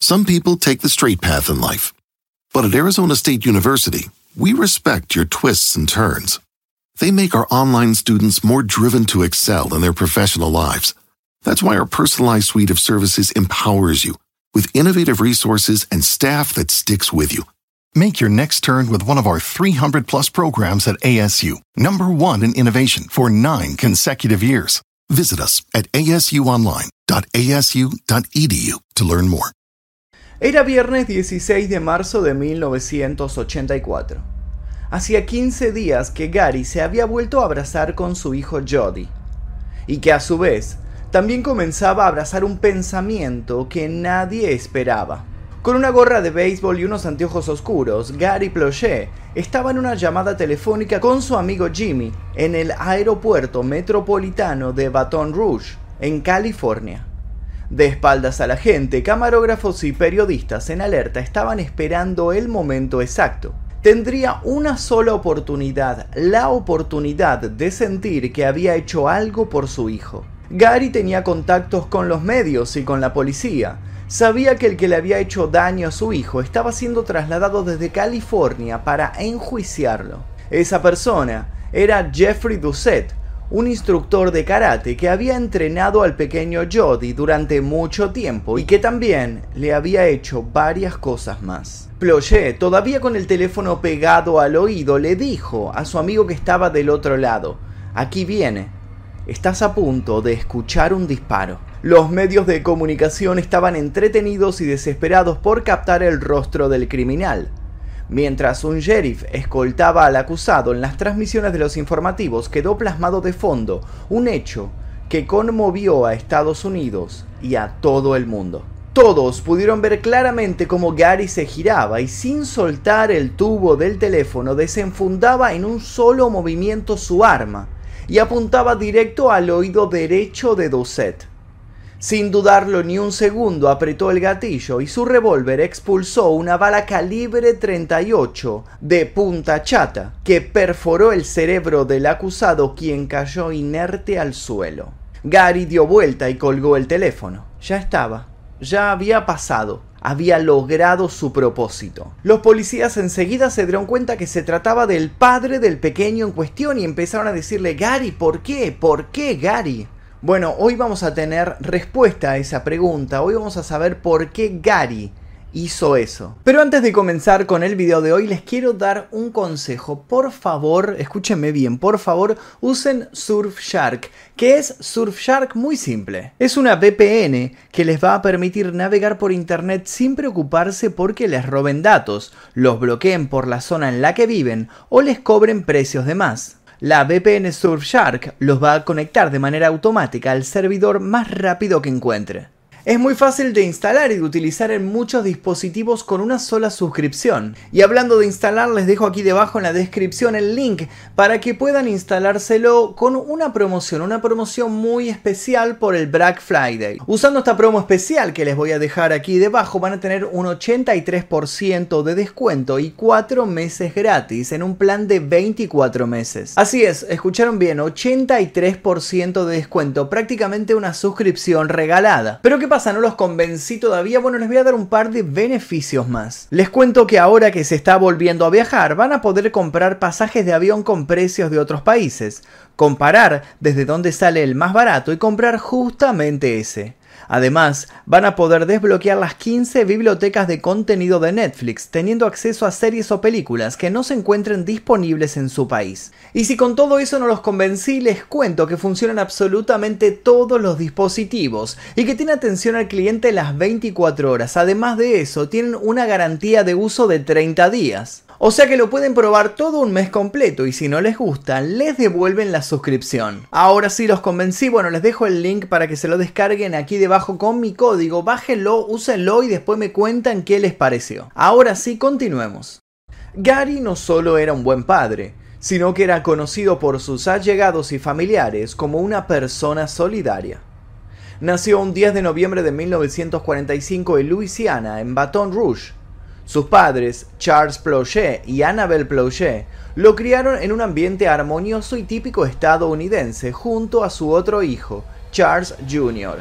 Some people take the straight path in life. But at Arizona State University, we respect your twists and turns. They make our online students more driven to excel in their professional lives. That's why our personalized suite of services empowers you with innovative resources and staff that sticks with you. Make your next turn with one of our 300 plus programs at ASU, number one in innovation for nine consecutive years. Visit us at asuonline.asu.edu to learn more. Era viernes 16 de marzo de 1984. Hacía 15 días que Gary se había vuelto a abrazar con su hijo Jody, y que a su vez también comenzaba a abrazar un pensamiento que nadie esperaba. Con una gorra de béisbol y unos anteojos oscuros, Gary Plochet estaba en una llamada telefónica con su amigo Jimmy en el aeropuerto metropolitano de Baton Rouge, en California. De espaldas a la gente, camarógrafos y periodistas en alerta estaban esperando el momento exacto. Tendría una sola oportunidad, la oportunidad de sentir que había hecho algo por su hijo. Gary tenía contactos con los medios y con la policía. Sabía que el que le había hecho daño a su hijo estaba siendo trasladado desde California para enjuiciarlo. Esa persona era Jeffrey Doucette, un instructor de karate que había entrenado al pequeño Jody durante mucho tiempo y que también le había hecho varias cosas más. Plochet, todavía con el teléfono pegado al oído, le dijo a su amigo que estaba del otro lado, aquí viene, estás a punto de escuchar un disparo. Los medios de comunicación estaban entretenidos y desesperados por captar el rostro del criminal. Mientras un sheriff escoltaba al acusado en las transmisiones de los informativos, quedó plasmado de fondo un hecho que conmovió a Estados Unidos y a todo el mundo. Todos pudieron ver claramente cómo Gary se giraba y sin soltar el tubo del teléfono desenfundaba en un solo movimiento su arma y apuntaba directo al oído derecho de Doucette. Sin dudarlo ni un segundo apretó el gatillo y su revólver expulsó una bala calibre 38 de punta chata que perforó el cerebro del acusado quien cayó inerte al suelo. Gary dio vuelta y colgó el teléfono. Ya estaba, ya había pasado, había logrado su propósito. Los policías enseguida se dieron cuenta que se trataba del padre del pequeño en cuestión y empezaron a decirle Gary, ¿por qué? ¿Por qué Gary? Bueno, hoy vamos a tener respuesta a esa pregunta. Hoy vamos a saber por qué Gary hizo eso. Pero antes de comenzar con el video de hoy les quiero dar un consejo. Por favor, escúchenme bien, por favor usen Surfshark. que es Surfshark? Muy simple. Es una VPN que les va a permitir navegar por internet sin preocuparse porque les roben datos, los bloqueen por la zona en la que viven o les cobren precios de más. La VPN Surfshark los va a conectar de manera automática al servidor más rápido que encuentre. Es muy fácil de instalar y de utilizar en muchos dispositivos con una sola suscripción. Y hablando de instalar, les dejo aquí debajo en la descripción el link para que puedan instalárselo con una promoción, una promoción muy especial por el Black Friday. Usando esta promo especial que les voy a dejar aquí debajo, van a tener un 83% de descuento y 4 meses gratis en un plan de 24 meses. Así es, escucharon bien, 83% de descuento, prácticamente una suscripción regalada. Pero ¿qué ¿No los convencí todavía? Bueno, les voy a dar un par de beneficios más. Les cuento que ahora que se está volviendo a viajar, van a poder comprar pasajes de avión con precios de otros países, comparar desde dónde sale el más barato y comprar justamente ese. Además, van a poder desbloquear las 15 bibliotecas de contenido de Netflix, teniendo acceso a series o películas que no se encuentren disponibles en su país. Y si con todo eso no los convencí, les cuento que funcionan absolutamente todos los dispositivos y que tiene atención al cliente las 24 horas. Además de eso, tienen una garantía de uso de 30 días. O sea que lo pueden probar todo un mes completo y si no les gusta, les devuelven la suscripción. Ahora sí los convencí, bueno, les dejo el link para que se lo descarguen aquí debajo con mi código, bájenlo, úsenlo y después me cuentan qué les pareció. Ahora sí, continuemos. Gary no solo era un buen padre, sino que era conocido por sus allegados y familiares como una persona solidaria. Nació un 10 de noviembre de 1945 en Luisiana, en Baton Rouge, sus padres, Charles Plochet y Annabelle Plochet, lo criaron en un ambiente armonioso y típico estadounidense junto a su otro hijo, Charles Jr.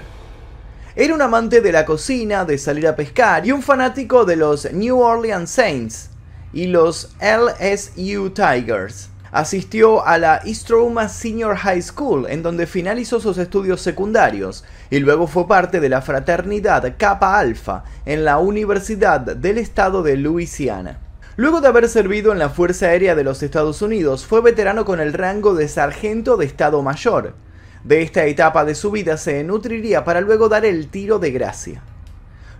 Era un amante de la cocina, de salir a pescar y un fanático de los New Orleans Saints y los LSU Tigers. Asistió a la East Roma Senior High School, en donde finalizó sus estudios secundarios, y luego fue parte de la fraternidad Kappa Alpha en la Universidad del Estado de Louisiana. Luego de haber servido en la Fuerza Aérea de los Estados Unidos, fue veterano con el rango de sargento de Estado Mayor. De esta etapa de su vida se nutriría para luego dar el tiro de gracia.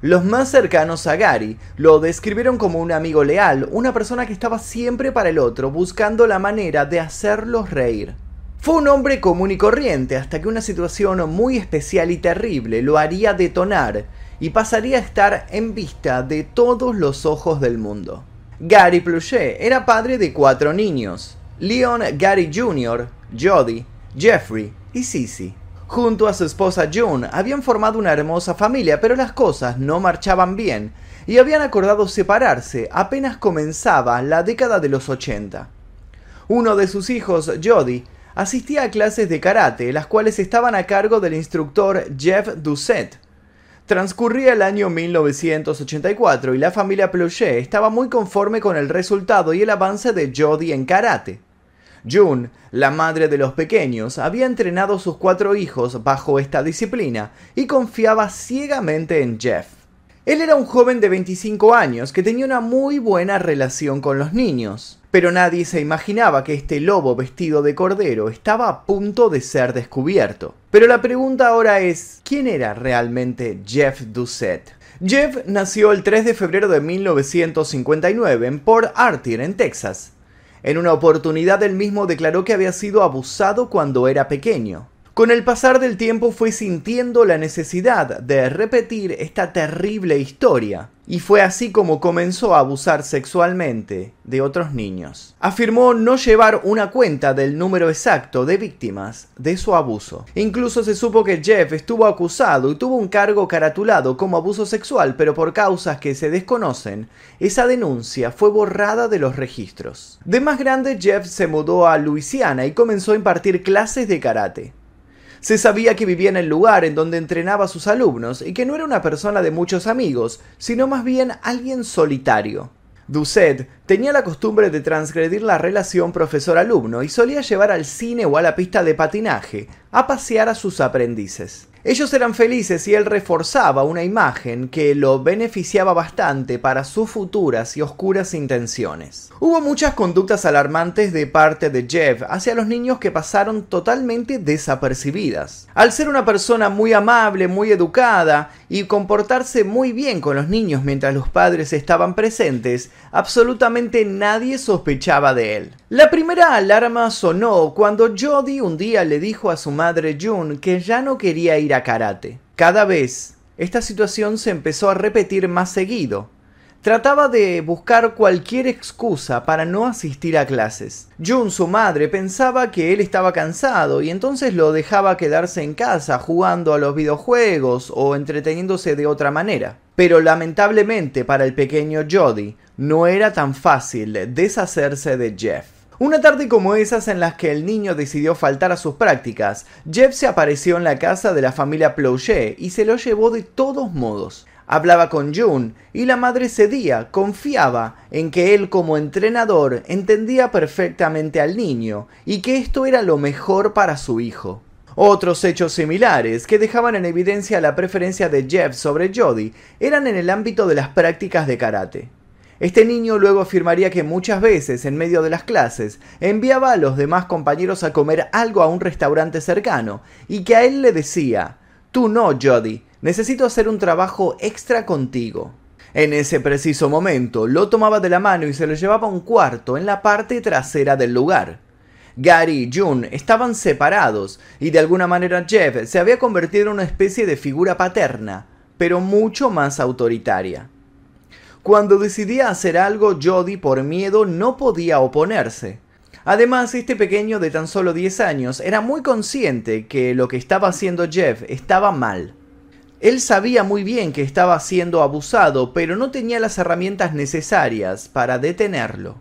Los más cercanos a Gary lo describieron como un amigo leal, una persona que estaba siempre para el otro, buscando la manera de hacerlos reír. Fue un hombre común y corriente hasta que una situación muy especial y terrible lo haría detonar y pasaría a estar en vista de todos los ojos del mundo. Gary Pluchet era padre de cuatro niños, Leon Gary Jr., Jody, Jeffrey y Sissy. Junto a su esposa June habían formado una hermosa familia, pero las cosas no marchaban bien y habían acordado separarse apenas comenzaba la década de los 80. Uno de sus hijos, Jody, asistía a clases de karate, las cuales estaban a cargo del instructor Jeff Doucette, Transcurría el año 1984 y la familia Pluchet estaba muy conforme con el resultado y el avance de Jody en karate. June, la madre de los pequeños, había entrenado a sus cuatro hijos bajo esta disciplina y confiaba ciegamente en Jeff. Él era un joven de 25 años que tenía una muy buena relación con los niños, pero nadie se imaginaba que este lobo vestido de cordero estaba a punto de ser descubierto. Pero la pregunta ahora es, ¿quién era realmente Jeff Doucette? Jeff nació el 3 de febrero de 1959 en Port Arthur, en Texas. En una oportunidad él mismo declaró que había sido abusado cuando era pequeño. Con el pasar del tiempo fue sintiendo la necesidad de repetir esta terrible historia, y fue así como comenzó a abusar sexualmente de otros niños. Afirmó no llevar una cuenta del número exacto de víctimas de su abuso. Incluso se supo que Jeff estuvo acusado y tuvo un cargo caratulado como abuso sexual, pero por causas que se desconocen, esa denuncia fue borrada de los registros. De más grande, Jeff se mudó a Luisiana y comenzó a impartir clases de karate. Se sabía que vivía en el lugar en donde entrenaba a sus alumnos y que no era una persona de muchos amigos, sino más bien alguien solitario. Doucet tenía la costumbre de transgredir la relación profesor-alumno y solía llevar al cine o a la pista de patinaje a pasear a sus aprendices. Ellos eran felices y él reforzaba una imagen que lo beneficiaba bastante para sus futuras y oscuras intenciones. Hubo muchas conductas alarmantes de parte de Jeff hacia los niños que pasaron totalmente desapercibidas. Al ser una persona muy amable, muy educada y comportarse muy bien con los niños mientras los padres estaban presentes, absolutamente nadie sospechaba de él. La primera alarma sonó cuando Jody un día le dijo a su madre June que ya no quería ir a karate. Cada vez, esta situación se empezó a repetir más seguido. Trataba de buscar cualquier excusa para no asistir a clases. June, su madre, pensaba que él estaba cansado y entonces lo dejaba quedarse en casa jugando a los videojuegos o entreteniéndose de otra manera. Pero lamentablemente para el pequeño Jody no era tan fácil deshacerse de Jeff. Una tarde como esas en las que el niño decidió faltar a sus prácticas, Jeff se apareció en la casa de la familia Plouget y se lo llevó de todos modos. Hablaba con June y la madre cedía, confiaba en que él como entrenador entendía perfectamente al niño y que esto era lo mejor para su hijo. Otros hechos similares que dejaban en evidencia la preferencia de Jeff sobre Jody eran en el ámbito de las prácticas de karate. Este niño luego afirmaría que muchas veces en medio de las clases enviaba a los demás compañeros a comer algo a un restaurante cercano y que a él le decía, tú no, Jody, necesito hacer un trabajo extra contigo. En ese preciso momento lo tomaba de la mano y se lo llevaba a un cuarto en la parte trasera del lugar. Gary y June estaban separados y de alguna manera Jeff se había convertido en una especie de figura paterna, pero mucho más autoritaria. Cuando decidía hacer algo, Jody por miedo no podía oponerse. Además, este pequeño de tan solo 10 años era muy consciente que lo que estaba haciendo Jeff estaba mal. Él sabía muy bien que estaba siendo abusado, pero no tenía las herramientas necesarias para detenerlo.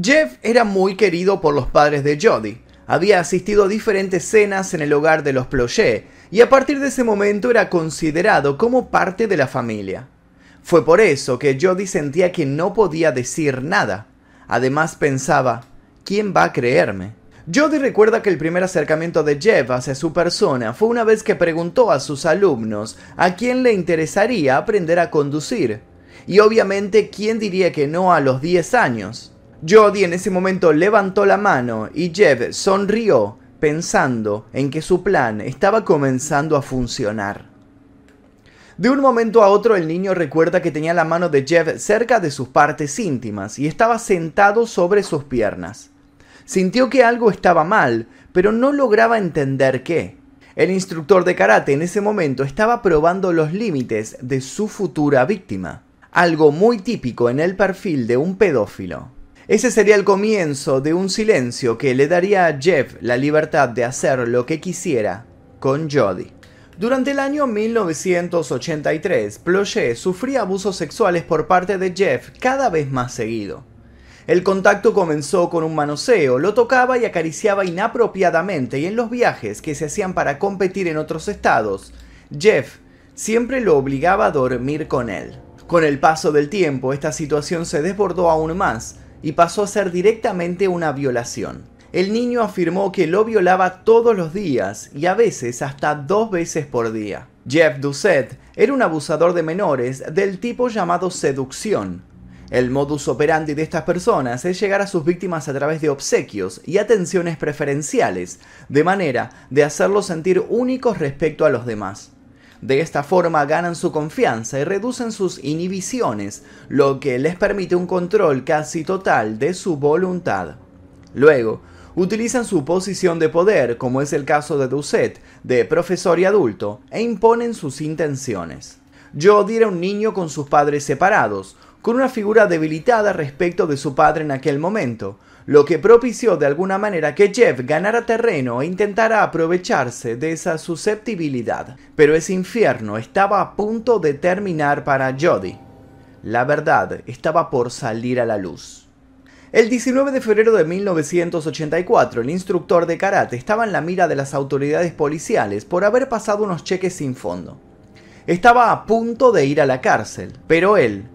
Jeff era muy querido por los padres de Jody. Había asistido a diferentes cenas en el hogar de los Ploget y a partir de ese momento era considerado como parte de la familia. Fue por eso que Jody sentía que no podía decir nada. Además pensaba, ¿quién va a creerme? Jody recuerda que el primer acercamiento de Jeff hacia su persona fue una vez que preguntó a sus alumnos a quién le interesaría aprender a conducir. Y obviamente, ¿quién diría que no a los 10 años? Jody en ese momento levantó la mano y Jeff sonrió pensando en que su plan estaba comenzando a funcionar. De un momento a otro el niño recuerda que tenía la mano de Jeff cerca de sus partes íntimas y estaba sentado sobre sus piernas. Sintió que algo estaba mal, pero no lograba entender qué. El instructor de karate en ese momento estaba probando los límites de su futura víctima, algo muy típico en el perfil de un pedófilo. Ese sería el comienzo de un silencio que le daría a Jeff la libertad de hacer lo que quisiera con Jody. Durante el año 1983, Ploche sufría abusos sexuales por parte de Jeff cada vez más seguido. El contacto comenzó con un manoseo, lo tocaba y acariciaba inapropiadamente y en los viajes que se hacían para competir en otros estados, Jeff siempre lo obligaba a dormir con él. Con el paso del tiempo, esta situación se desbordó aún más y pasó a ser directamente una violación. El niño afirmó que lo violaba todos los días y a veces hasta dos veces por día. Jeff Doucet era un abusador de menores del tipo llamado seducción, el modus operandi de estas personas es llegar a sus víctimas a través de obsequios y atenciones preferenciales, de manera de hacerlos sentir únicos respecto a los demás. De esta forma ganan su confianza y reducen sus inhibiciones, lo que les permite un control casi total de su voluntad. Luego, utilizan su posición de poder, como es el caso de Doucet, de profesor y adulto, e imponen sus intenciones. Jody era un niño con sus padres separados, con una figura debilitada respecto de su padre en aquel momento, lo que propició de alguna manera que Jeff ganara terreno e intentara aprovecharse de esa susceptibilidad. Pero ese infierno estaba a punto de terminar para Jody. La verdad estaba por salir a la luz. El 19 de febrero de 1984, el instructor de karate estaba en la mira de las autoridades policiales por haber pasado unos cheques sin fondo. Estaba a punto de ir a la cárcel, pero él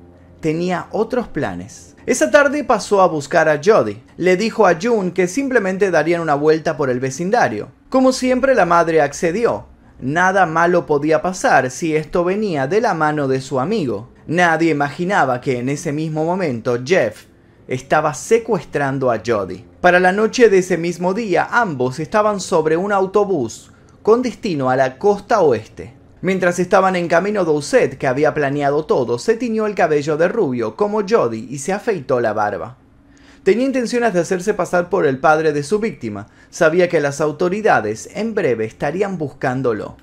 tenía otros planes. Esa tarde pasó a buscar a Jody. Le dijo a June que simplemente darían una vuelta por el vecindario. Como siempre, la madre accedió. Nada malo podía pasar si esto venía de la mano de su amigo. Nadie imaginaba que en ese mismo momento Jeff estaba secuestrando a Jody. Para la noche de ese mismo día, ambos estaban sobre un autobús con destino a la costa oeste. Mientras estaban en camino, Doucet, que había planeado todo, se tiñó el cabello de rubio, como Jody, y se afeitó la barba. Tenía intenciones de hacerse pasar por el padre de su víctima. Sabía que las autoridades en breve estarían buscándolo.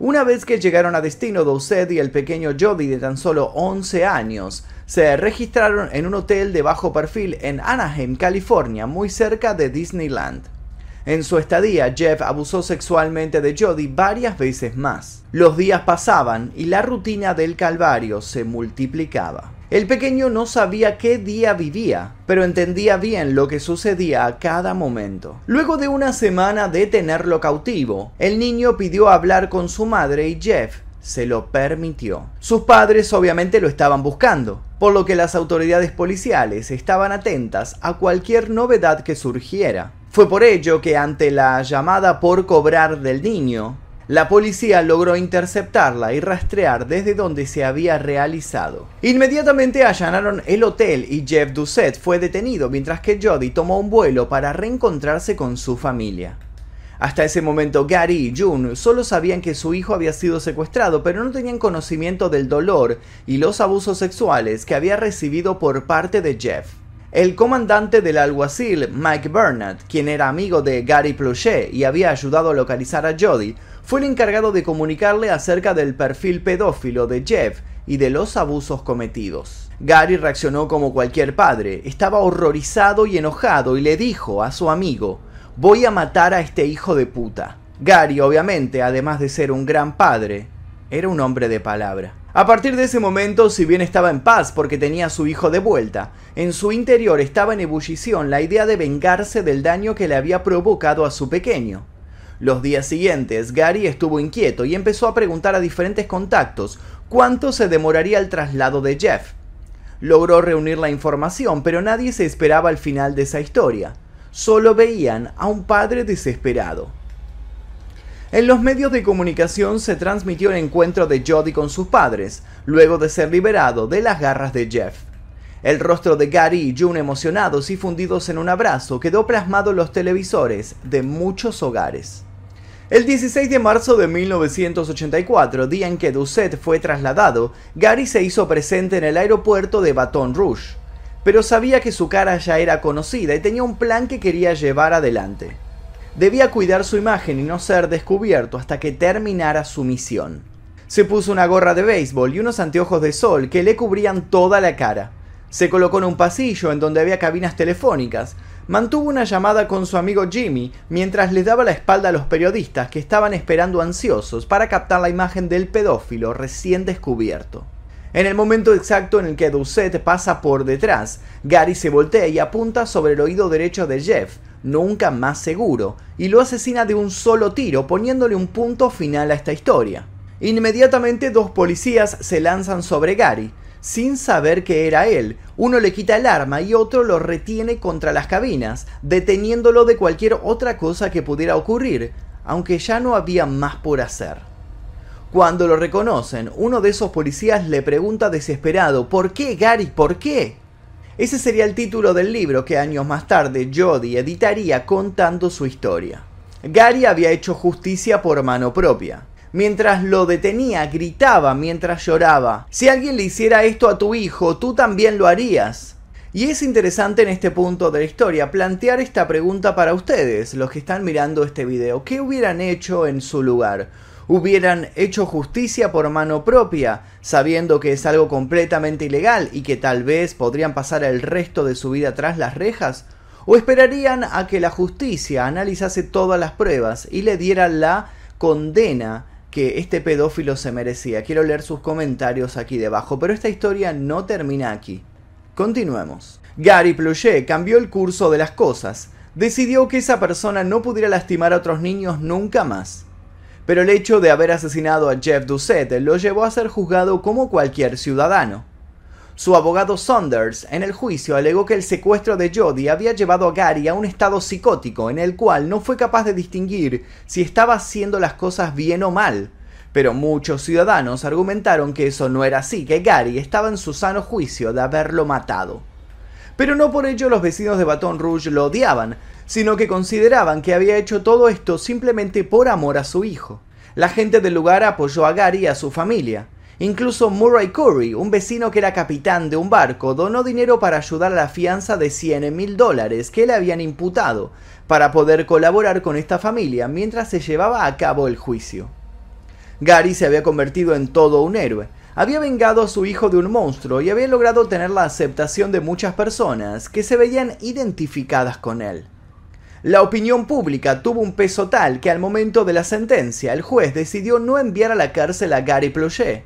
Una vez que llegaron a destino, Doucet y el pequeño Jody de tan solo 11 años se registraron en un hotel de bajo perfil en Anaheim, California, muy cerca de Disneyland. En su estadía, Jeff abusó sexualmente de Jody varias veces más. Los días pasaban y la rutina del calvario se multiplicaba. El pequeño no sabía qué día vivía, pero entendía bien lo que sucedía a cada momento. Luego de una semana de tenerlo cautivo, el niño pidió hablar con su madre y Jeff se lo permitió. Sus padres obviamente lo estaban buscando, por lo que las autoridades policiales estaban atentas a cualquier novedad que surgiera. Fue por ello que ante la llamada por cobrar del niño, la policía logró interceptarla y rastrear desde donde se había realizado. Inmediatamente allanaron el hotel y Jeff Doucet fue detenido mientras que Jody tomó un vuelo para reencontrarse con su familia. Hasta ese momento Gary y June solo sabían que su hijo había sido secuestrado, pero no tenían conocimiento del dolor y los abusos sexuales que había recibido por parte de Jeff. El comandante del alguacil, Mike Burnett, quien era amigo de Gary Plouchet y había ayudado a localizar a Jody, fue el encargado de comunicarle acerca del perfil pedófilo de Jeff y de los abusos cometidos. Gary reaccionó como cualquier padre, estaba horrorizado y enojado y le dijo a su amigo, voy a matar a este hijo de puta. Gary, obviamente, además de ser un gran padre, era un hombre de palabra. A partir de ese momento, si bien estaba en paz porque tenía a su hijo de vuelta, en su interior estaba en ebullición la idea de vengarse del daño que le había provocado a su pequeño. Los días siguientes, Gary estuvo inquieto y empezó a preguntar a diferentes contactos cuánto se demoraría el traslado de Jeff. Logró reunir la información, pero nadie se esperaba al final de esa historia. Solo veían a un padre desesperado. En los medios de comunicación se transmitió el encuentro de Jody con sus padres, luego de ser liberado de las garras de Jeff. El rostro de Gary y June emocionados y fundidos en un abrazo quedó plasmado en los televisores de muchos hogares. El 16 de marzo de 1984, día en que Doucet fue trasladado, Gary se hizo presente en el aeropuerto de Baton Rouge, pero sabía que su cara ya era conocida y tenía un plan que quería llevar adelante. Debía cuidar su imagen y no ser descubierto hasta que terminara su misión. Se puso una gorra de béisbol y unos anteojos de sol que le cubrían toda la cara. Se colocó en un pasillo en donde había cabinas telefónicas. Mantuvo una llamada con su amigo Jimmy mientras le daba la espalda a los periodistas que estaban esperando ansiosos para captar la imagen del pedófilo recién descubierto. En el momento exacto en el que Doucet pasa por detrás, Gary se voltea y apunta sobre el oído derecho de Jeff, nunca más seguro, y lo asesina de un solo tiro, poniéndole un punto final a esta historia. Inmediatamente dos policías se lanzan sobre Gary, sin saber que era él. Uno le quita el arma y otro lo retiene contra las cabinas, deteniéndolo de cualquier otra cosa que pudiera ocurrir, aunque ya no había más por hacer. Cuando lo reconocen, uno de esos policías le pregunta desesperado, ¿por qué, Gary? ¿Por qué? Ese sería el título del libro que años más tarde Jody editaría contando su historia. Gary había hecho justicia por mano propia. Mientras lo detenía, gritaba mientras lloraba, si alguien le hiciera esto a tu hijo, tú también lo harías. Y es interesante en este punto de la historia plantear esta pregunta para ustedes, los que están mirando este video. ¿Qué hubieran hecho en su lugar? Hubieran hecho justicia por mano propia, sabiendo que es algo completamente ilegal y que tal vez podrían pasar el resto de su vida tras las rejas? ¿O esperarían a que la justicia analizase todas las pruebas y le diera la condena que este pedófilo se merecía? Quiero leer sus comentarios aquí debajo, pero esta historia no termina aquí. Continuemos. Gary Pluchet cambió el curso de las cosas. Decidió que esa persona no pudiera lastimar a otros niños nunca más pero el hecho de haber asesinado a Jeff Doucet lo llevó a ser juzgado como cualquier ciudadano. Su abogado Saunders en el juicio alegó que el secuestro de Jody había llevado a Gary a un estado psicótico en el cual no fue capaz de distinguir si estaba haciendo las cosas bien o mal. Pero muchos ciudadanos argumentaron que eso no era así, que Gary estaba en su sano juicio de haberlo matado. Pero no por ello los vecinos de Baton Rouge lo odiaban, sino que consideraban que había hecho todo esto simplemente por amor a su hijo. La gente del lugar apoyó a Gary y a su familia. Incluso Murray Curry, un vecino que era capitán de un barco, donó dinero para ayudar a la fianza de 100 mil dólares que le habían imputado, para poder colaborar con esta familia mientras se llevaba a cabo el juicio. Gary se había convertido en todo un héroe. Había vengado a su hijo de un monstruo y había logrado tener la aceptación de muchas personas que se veían identificadas con él. La opinión pública tuvo un peso tal que al momento de la sentencia el juez decidió no enviar a la cárcel a Gary Plochet.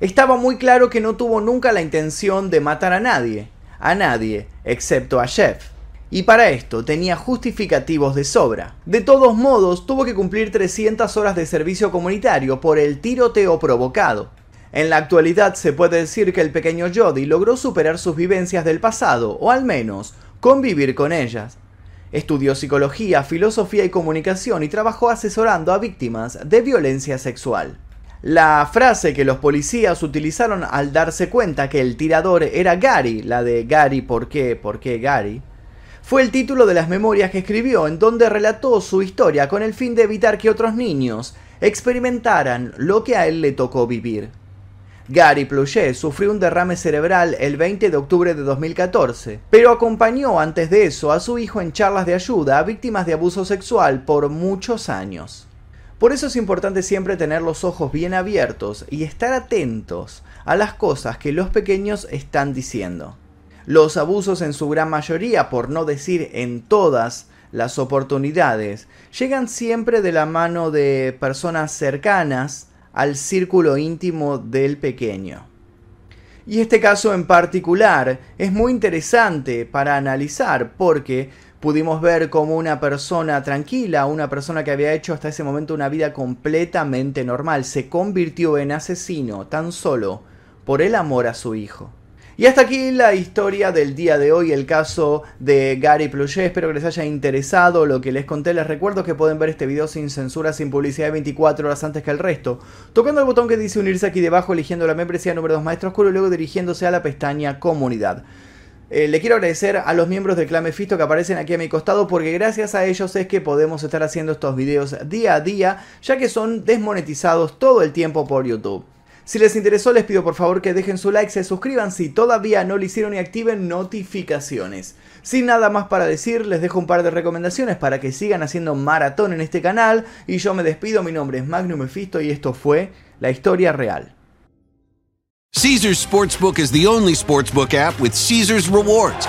Estaba muy claro que no tuvo nunca la intención de matar a nadie, a nadie, excepto a Jeff. Y para esto tenía justificativos de sobra. De todos modos, tuvo que cumplir 300 horas de servicio comunitario por el tiroteo provocado. En la actualidad se puede decir que el pequeño Jody logró superar sus vivencias del pasado, o al menos convivir con ellas. Estudió psicología, filosofía y comunicación y trabajó asesorando a víctimas de violencia sexual. La frase que los policías utilizaron al darse cuenta que el tirador era Gary, la de Gary, ¿por qué? ¿Por qué Gary? Fue el título de las memorias que escribió en donde relató su historia con el fin de evitar que otros niños experimentaran lo que a él le tocó vivir. Gary Pluchet sufrió un derrame cerebral el 20 de octubre de 2014, pero acompañó antes de eso a su hijo en charlas de ayuda a víctimas de abuso sexual por muchos años. Por eso es importante siempre tener los ojos bien abiertos y estar atentos a las cosas que los pequeños están diciendo. Los abusos en su gran mayoría, por no decir en todas las oportunidades, llegan siempre de la mano de personas cercanas al círculo íntimo del pequeño. Y este caso en particular es muy interesante para analizar porque pudimos ver como una persona tranquila, una persona que había hecho hasta ese momento una vida completamente normal, se convirtió en asesino tan solo por el amor a su hijo. Y hasta aquí la historia del día de hoy, el caso de Gary Pluget. Espero que les haya interesado lo que les conté. Les recuerdo que pueden ver este video sin censura, sin publicidad 24 horas antes que el resto. Tocando el botón que dice unirse aquí debajo, eligiendo la membresía número 2 Maestro Oscuro y luego dirigiéndose a la pestaña Comunidad. Eh, le quiero agradecer a los miembros del Clan Mephisto que aparecen aquí a mi costado porque gracias a ellos es que podemos estar haciendo estos videos día a día ya que son desmonetizados todo el tiempo por YouTube. Si les interesó les pido por favor que dejen su like, se suscriban si todavía no lo hicieron y activen notificaciones. Sin nada más para decir, les dejo un par de recomendaciones para que sigan haciendo maratón en este canal y yo me despido, mi nombre es Magnum Mephisto y esto fue La Historia Real. Caesars Sportsbook is the only sportsbook app with Caesars rewards.